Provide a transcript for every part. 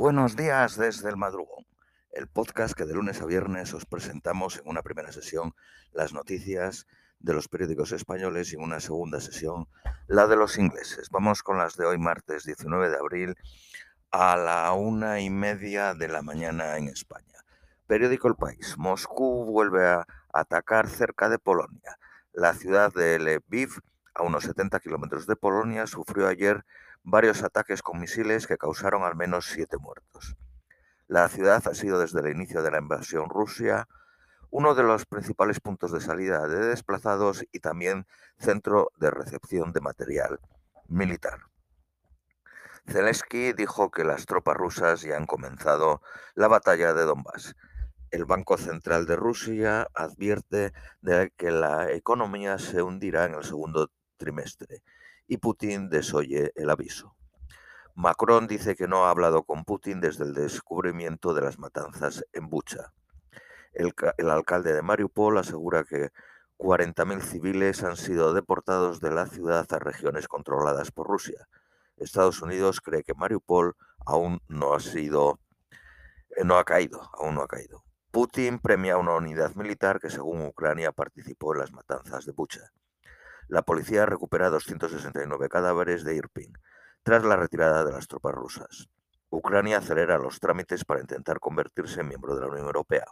Buenos días desde el madrugón, el podcast que de lunes a viernes os presentamos en una primera sesión las noticias de los periódicos españoles y en una segunda sesión la de los ingleses. Vamos con las de hoy martes 19 de abril a la una y media de la mañana en España. Periódico El País. Moscú vuelve a atacar cerca de Polonia. La ciudad de Lviv, a unos 70 kilómetros de Polonia, sufrió ayer varios ataques con misiles que causaron al menos siete muertos. La ciudad ha sido desde el inicio de la invasión rusa uno de los principales puntos de salida de desplazados y también centro de recepción de material militar. Zelensky dijo que las tropas rusas ya han comenzado la batalla de Donbass. El Banco Central de Rusia advierte de que la economía se hundirá en el segundo trimestre y Putin desoye el aviso. Macron dice que no ha hablado con Putin desde el descubrimiento de las matanzas en Bucha. El, alcalde de Mariupol asegura que 40.000 civiles han sido deportados de la ciudad a regiones controladas por Rusia. Estados Unidos cree que Mariupol aún no ha sido, eh, no ha caído, aún no ha caído. Putin premia una unidad militar que, según Ucrania, participó en las matanzas de Bucha. La policía recupera 269 cadáveres de Irpin tras la retirada de las tropas rusas. Ucrania acelera los trámites para intentar convertirse en miembro de la Unión Europea.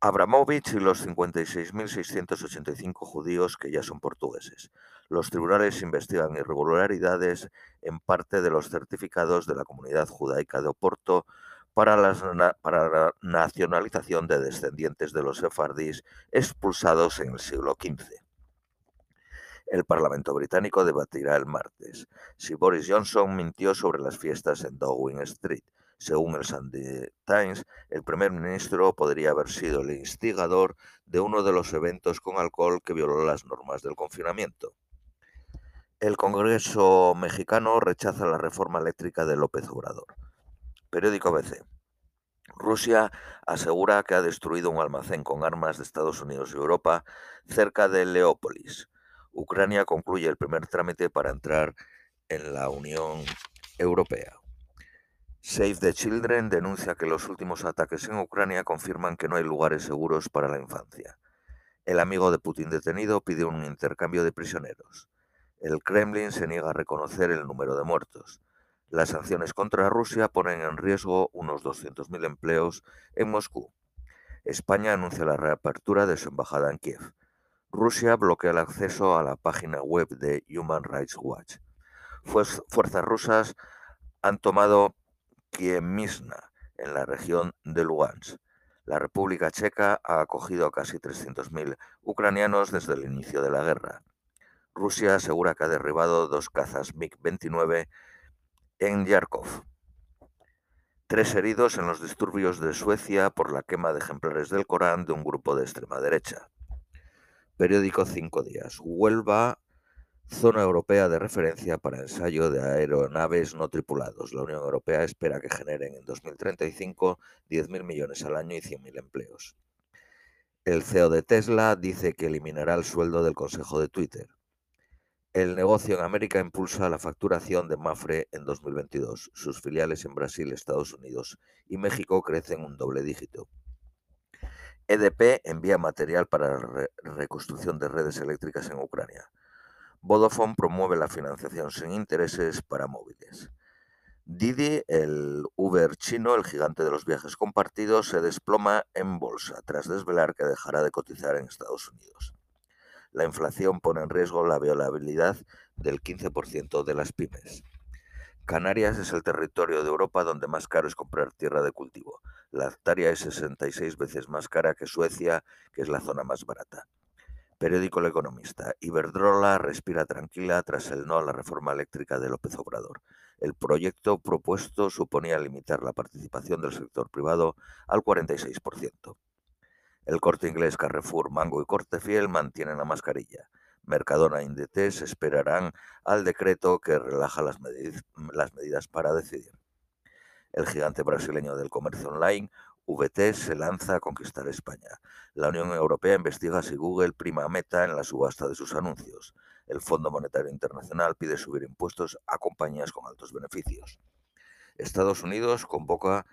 Abramovich y los 56.685 judíos que ya son portugueses. Los tribunales investigan irregularidades en parte de los certificados de la comunidad judaica de Oporto para, para la nacionalización de descendientes de los sefardíes expulsados en el siglo XV. El Parlamento británico debatirá el martes si Boris Johnson mintió sobre las fiestas en Downing Street. Según el Sunday Times, el primer ministro podría haber sido el instigador de uno de los eventos con alcohol que violó las normas del confinamiento. El Congreso mexicano rechaza la reforma eléctrica de López Obrador. Periódico BC. Rusia asegura que ha destruido un almacén con armas de Estados Unidos y Europa cerca de Leópolis. Ucrania concluye el primer trámite para entrar en la Unión Europea. Save the Children denuncia que los últimos ataques en Ucrania confirman que no hay lugares seguros para la infancia. El amigo de Putin detenido pide un intercambio de prisioneros. El Kremlin se niega a reconocer el número de muertos. Las sanciones contra Rusia ponen en riesgo unos 200.000 empleos en Moscú. España anuncia la reapertura de su embajada en Kiev. Rusia bloquea el acceso a la página web de Human Rights Watch. Fuerzas rusas han tomado Kiemnisna, en la región de Lugansk. La República Checa ha acogido a casi 300.000 ucranianos desde el inicio de la guerra. Rusia asegura que ha derribado dos cazas MiG-29 en Yarkov. Tres heridos en los disturbios de Suecia por la quema de ejemplares del Corán de un grupo de extrema derecha. Periódico Cinco Días. Huelva, zona europea de referencia para ensayo de aeronaves no tripulados. La Unión Europea espera que generen en 2035 10.000 millones al año y 100.000 empleos. El CEO de Tesla dice que eliminará el sueldo del consejo de Twitter. El negocio en América impulsa la facturación de Mafre en 2022. Sus filiales en Brasil, Estados Unidos y México crecen un doble dígito. EDP envía material para la reconstrucción de redes eléctricas en Ucrania. Vodafone promueve la financiación sin intereses para móviles. Didi, el Uber chino, el gigante de los viajes compartidos, se desploma en bolsa tras desvelar que dejará de cotizar en Estados Unidos. La inflación pone en riesgo la violabilidad del 15% de las pymes. Canarias es el territorio de Europa donde más caro es comprar tierra de cultivo. La hectárea es 66 veces más cara que Suecia, que es la zona más barata. Periódico El Economista. Iberdrola respira tranquila tras el no a la reforma eléctrica de López Obrador. El proyecto propuesto suponía limitar la participación del sector privado al 46%. El corte inglés Carrefour, Mango y Cortefiel mantienen la mascarilla. Mercadona e esperarán al decreto que relaja las, las medidas para decidir. El gigante brasileño del comercio online, VT, se lanza a conquistar España. La Unión Europea investiga si Google prima meta en la subasta de sus anuncios. El Fondo Monetario Internacional pide subir impuestos a compañías con altos beneficios. Estados Unidos convoca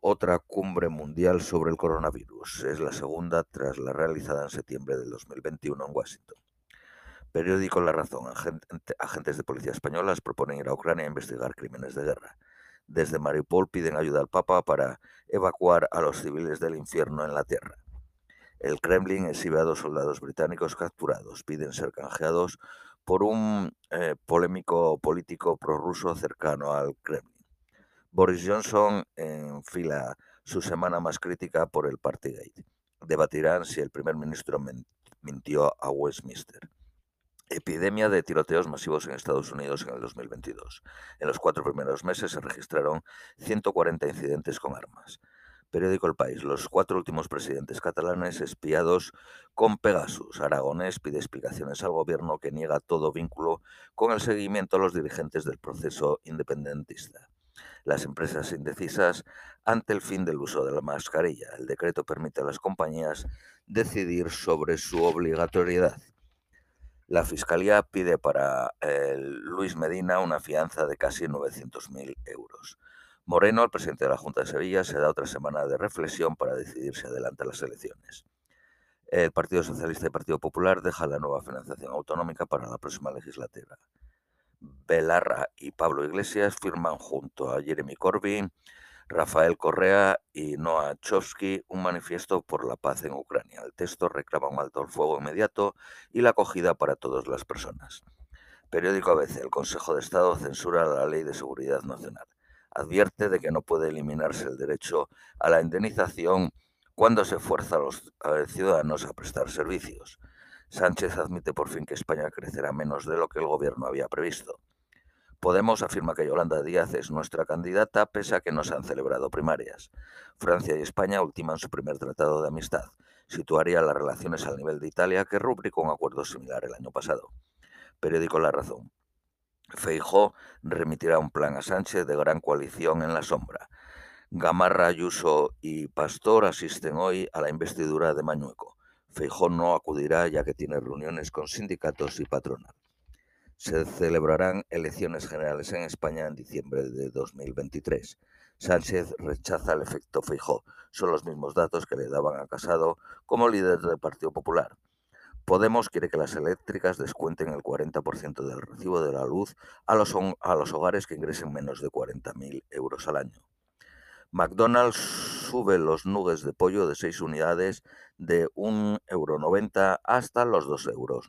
otra cumbre mundial sobre el coronavirus. Es la segunda tras la realizada en septiembre del 2021 en Washington. Periódico La Razón. Agentes de policía españolas proponen ir a Ucrania a investigar crímenes de guerra. Desde Mariupol piden ayuda al Papa para evacuar a los civiles del infierno en la tierra. El Kremlin exhibe a dos soldados británicos capturados. Piden ser canjeados por un eh, polémico político prorruso cercano al Kremlin. Boris Johnson enfila su semana más crítica por el Partygate. Debatirán si el primer ministro mintió a Westminster. Epidemia de tiroteos masivos en Estados Unidos en el 2022. En los cuatro primeros meses se registraron 140 incidentes con armas. Periódico El País. Los cuatro últimos presidentes catalanes espiados con Pegasus. Aragonés pide explicaciones al gobierno que niega todo vínculo con el seguimiento a los dirigentes del proceso independentista. Las empresas indecisas ante el fin del uso de la mascarilla. El decreto permite a las compañías decidir sobre su obligatoriedad. La Fiscalía pide para eh, Luis Medina una fianza de casi 900.000 euros. Moreno, el presidente de la Junta de Sevilla, se da otra semana de reflexión para decidir si adelanta las elecciones. El Partido Socialista y Partido Popular deja la nueva financiación autonómica para la próxima legislatura. Belarra y Pablo Iglesias firman junto a Jeremy Corbyn, Rafael Correa y Noah Chomsky un manifiesto por la paz en Ucrania. El texto reclama un alto al fuego inmediato y la acogida para todas las personas. Periódico ABC. El Consejo de Estado censura la Ley de Seguridad Nacional advierte de que no puede eliminarse el derecho a la indemnización cuando se fuerza a los ciudadanos a prestar servicios. Sánchez admite por fin que España crecerá menos de lo que el gobierno había previsto. Podemos afirma que Yolanda Díaz es nuestra candidata pese a que no se han celebrado primarias. Francia y España ultiman su primer tratado de amistad. Situaría las relaciones al nivel de Italia, que rubricó un acuerdo similar el año pasado. Periódico La Razón. Feijó remitirá un plan a Sánchez de gran coalición en la sombra. Gamarra, Ayuso y Pastor asisten hoy a la investidura de Mañueco. Feijó no acudirá ya que tiene reuniones con sindicatos y patronal. Se celebrarán elecciones generales en España en diciembre de 2023. Sánchez rechaza el efecto Feijó. Son los mismos datos que le daban a Casado como líder del Partido Popular. Podemos quiere que las eléctricas descuenten el 40% del recibo de la luz a los, a los hogares que ingresen menos de 40.000 euros al año. McDonald's sube los nuggets de pollo de 6 unidades de 1,90 euro hasta los 2,90 euros.